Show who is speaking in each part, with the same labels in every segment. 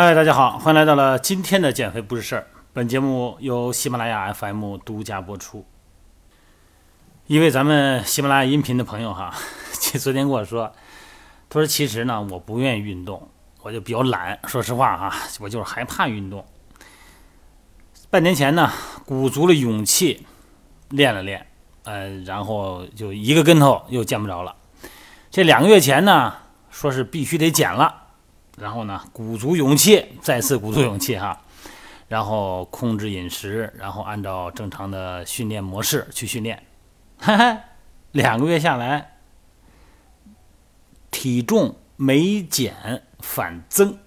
Speaker 1: 嗨，大家好，欢迎来到了今天的减肥不是事儿。本节目由喜马拉雅 FM 独家播出。一位咱们喜马拉雅音频的朋友哈，昨天跟我说，他说其实呢，我不愿意运动，我就比较懒。说实话哈，我就是害怕运动。半年前呢，鼓足了勇气练了练，呃，然后就一个跟头又见不着了。这两个月前呢，说是必须得减了，然后呢，鼓足勇气，再次鼓足勇气哈，然后控制饮食，然后按照正常的训练模式去训练。哈哈，两个月下来，体重没减反增。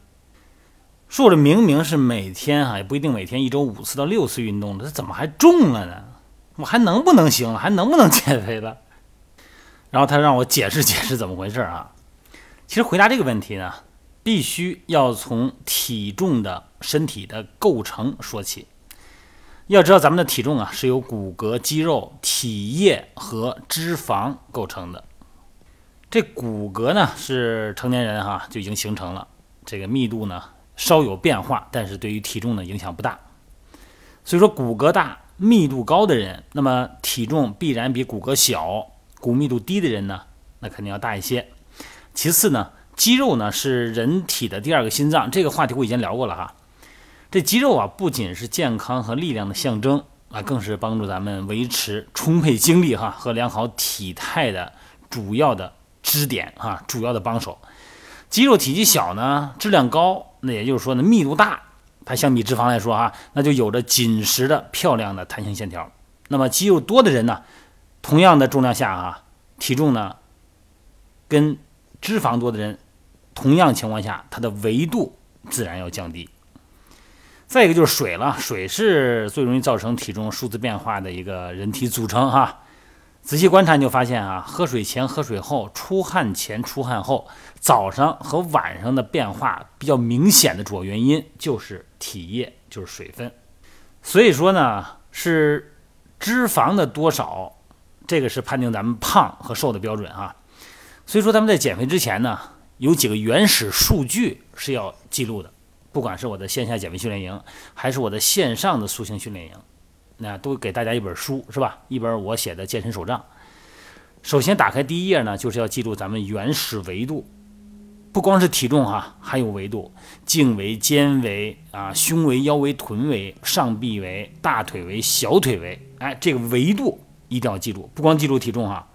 Speaker 1: 说这明明是每天哈，也不一定每天，一周五次到六次运动的，这怎么还重了呢？我还能不能行了？还能不能减肥了？然后他让我解释解释怎么回事啊？其实回答这个问题呢，必须要从体重的身体的构成说起。要知道，咱们的体重啊是由骨骼、肌肉、体液和脂肪构成的。这骨骼呢是成年人哈就已经形成了，这个密度呢稍有变化，但是对于体重呢影响不大。所以说，骨骼大、密度高的人，那么体重必然比骨骼小、骨密度低的人呢，那肯定要大一些。其次呢，肌肉呢是人体的第二个心脏，这个话题我已经聊过了哈。这肌肉啊，不仅是健康和力量的象征啊，更是帮助咱们维持充沛精力哈和良好体态的主要的支点哈，主要的帮手。肌肉体积小呢，质量高，那也就是说呢，密度大，它相比脂肪来说哈，那就有着紧实的漂亮的弹性线条。那么肌肉多的人呢，同样的重量下哈，体重呢，跟脂肪多的人，同样情况下，它的维度自然要降低。再一个就是水了，水是最容易造成体重数字变化的一个人体组成哈。仔细观察你就发现啊，喝水前、喝水后、出汗前、出汗后，早上和晚上的变化比较明显的主要原因就是体液，就是水分。所以说呢，是脂肪的多少，这个是判定咱们胖和瘦的标准啊。所以说咱们在减肥之前呢，有几个原始数据是要记录的。不管是我的线下减肥训练营，还是我的线上的塑形训练营，那都给大家一本书，是吧？一本我写的健身手账。首先打开第一页呢，就是要记录咱们原始维度，不光是体重哈，还有维度，颈围、肩围啊，胸围、腰围、臀围、上臂围、大腿围、小腿围，哎，这个维度一定要记住，不光记住体重哈。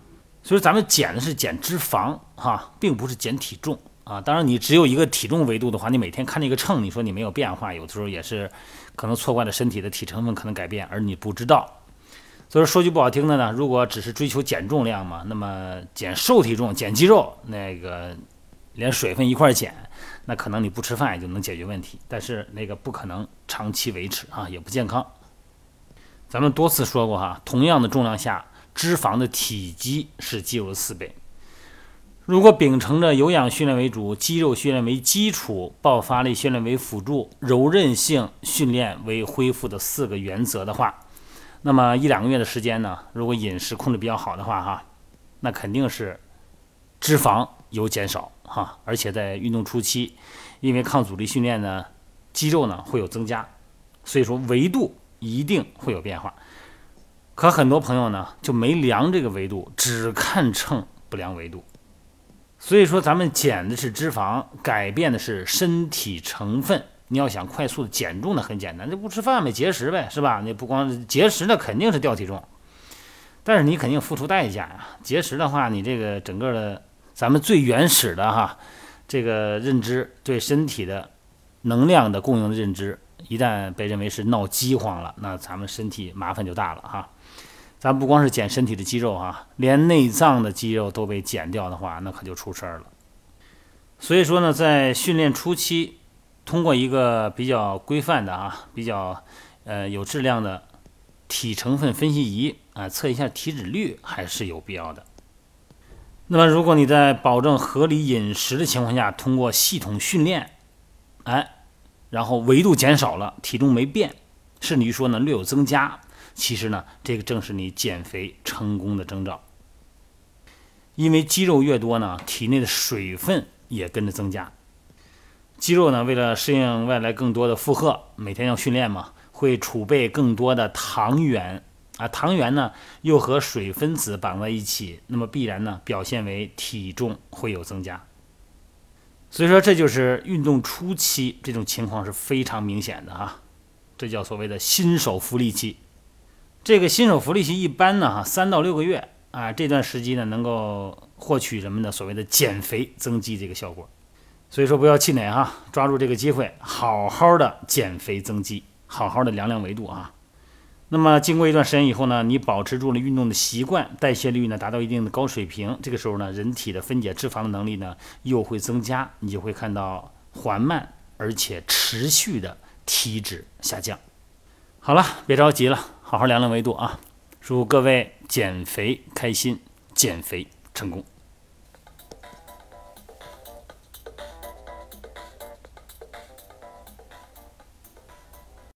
Speaker 1: 所以咱们减的是减脂肪哈，并不是减体重。啊，当然，你只有一个体重维度的话，你每天看那个秤，你说你没有变化，有的时候也是可能错怪了身体的体成分可能改变，而你不知道。所以说说句不好听的呢，如果只是追求减重量嘛，那么减瘦体重、减肌肉，那个连水分一块减，那可能你不吃饭也就能解决问题，但是那个不可能长期维持啊，也不健康。咱们多次说过哈，同样的重量下，脂肪的体积是肌肉的四倍。如果秉承着有氧训练为主、肌肉训练为基础、爆发力训练为辅助、柔韧性训练为恢复的四个原则的话，那么一两个月的时间呢，如果饮食控制比较好的话，哈，那肯定是脂肪有减少哈，而且在运动初期，因为抗阻力训练呢，肌肉呢会有增加，所以说维度一定会有变化。可很多朋友呢就没量这个维度，只看秤不量维度。所以说，咱们减的是脂肪，改变的是身体成分。你要想快速的减重呢，很简单，就不吃饭呗，节食呗，是吧？你不光节食，那肯定是掉体重，但是你肯定付出代价呀。节食的话，你这个整个的，咱们最原始的哈，这个认知对身体的能量的供应的认知，一旦被认为是闹饥荒了，那咱们身体麻烦就大了哈。咱不光是减身体的肌肉哈，连内脏的肌肉都被减掉的话，那可就出事儿了。所以说呢，在训练初期，通过一个比较规范的啊、比较呃有质量的体成分分析仪啊，测一下体脂率还是有必要的。那么，如果你在保证合理饮食的情况下，通过系统训练，哎，然后维度减少了，体重没变，甚至于说呢略有增加。其实呢，这个正是你减肥成功的征兆。因为肌肉越多呢，体内的水分也跟着增加。肌肉呢，为了适应外来更多的负荷，每天要训练嘛，会储备更多的糖原啊。糖原呢，又和水分子绑在一起，那么必然呢，表现为体重会有增加。所以说，这就是运动初期这种情况是非常明显的啊，这叫所谓的新手福利期。这个新手福利期一般呢，哈，三到六个月啊，这段时期呢，能够获取什么呢？所谓的减肥增肌这个效果。所以说，不要气馁哈，抓住这个机会，好好的减肥增肌，好好的量量维度啊。那么经过一段时间以后呢，你保持住了运动的习惯，代谢率呢达到一定的高水平，这个时候呢，人体的分解脂肪的能力呢又会增加，你就会看到缓慢而且持续的体脂下降。好了，别着急了。好好量量维度啊！祝各位减肥开心，减肥成功。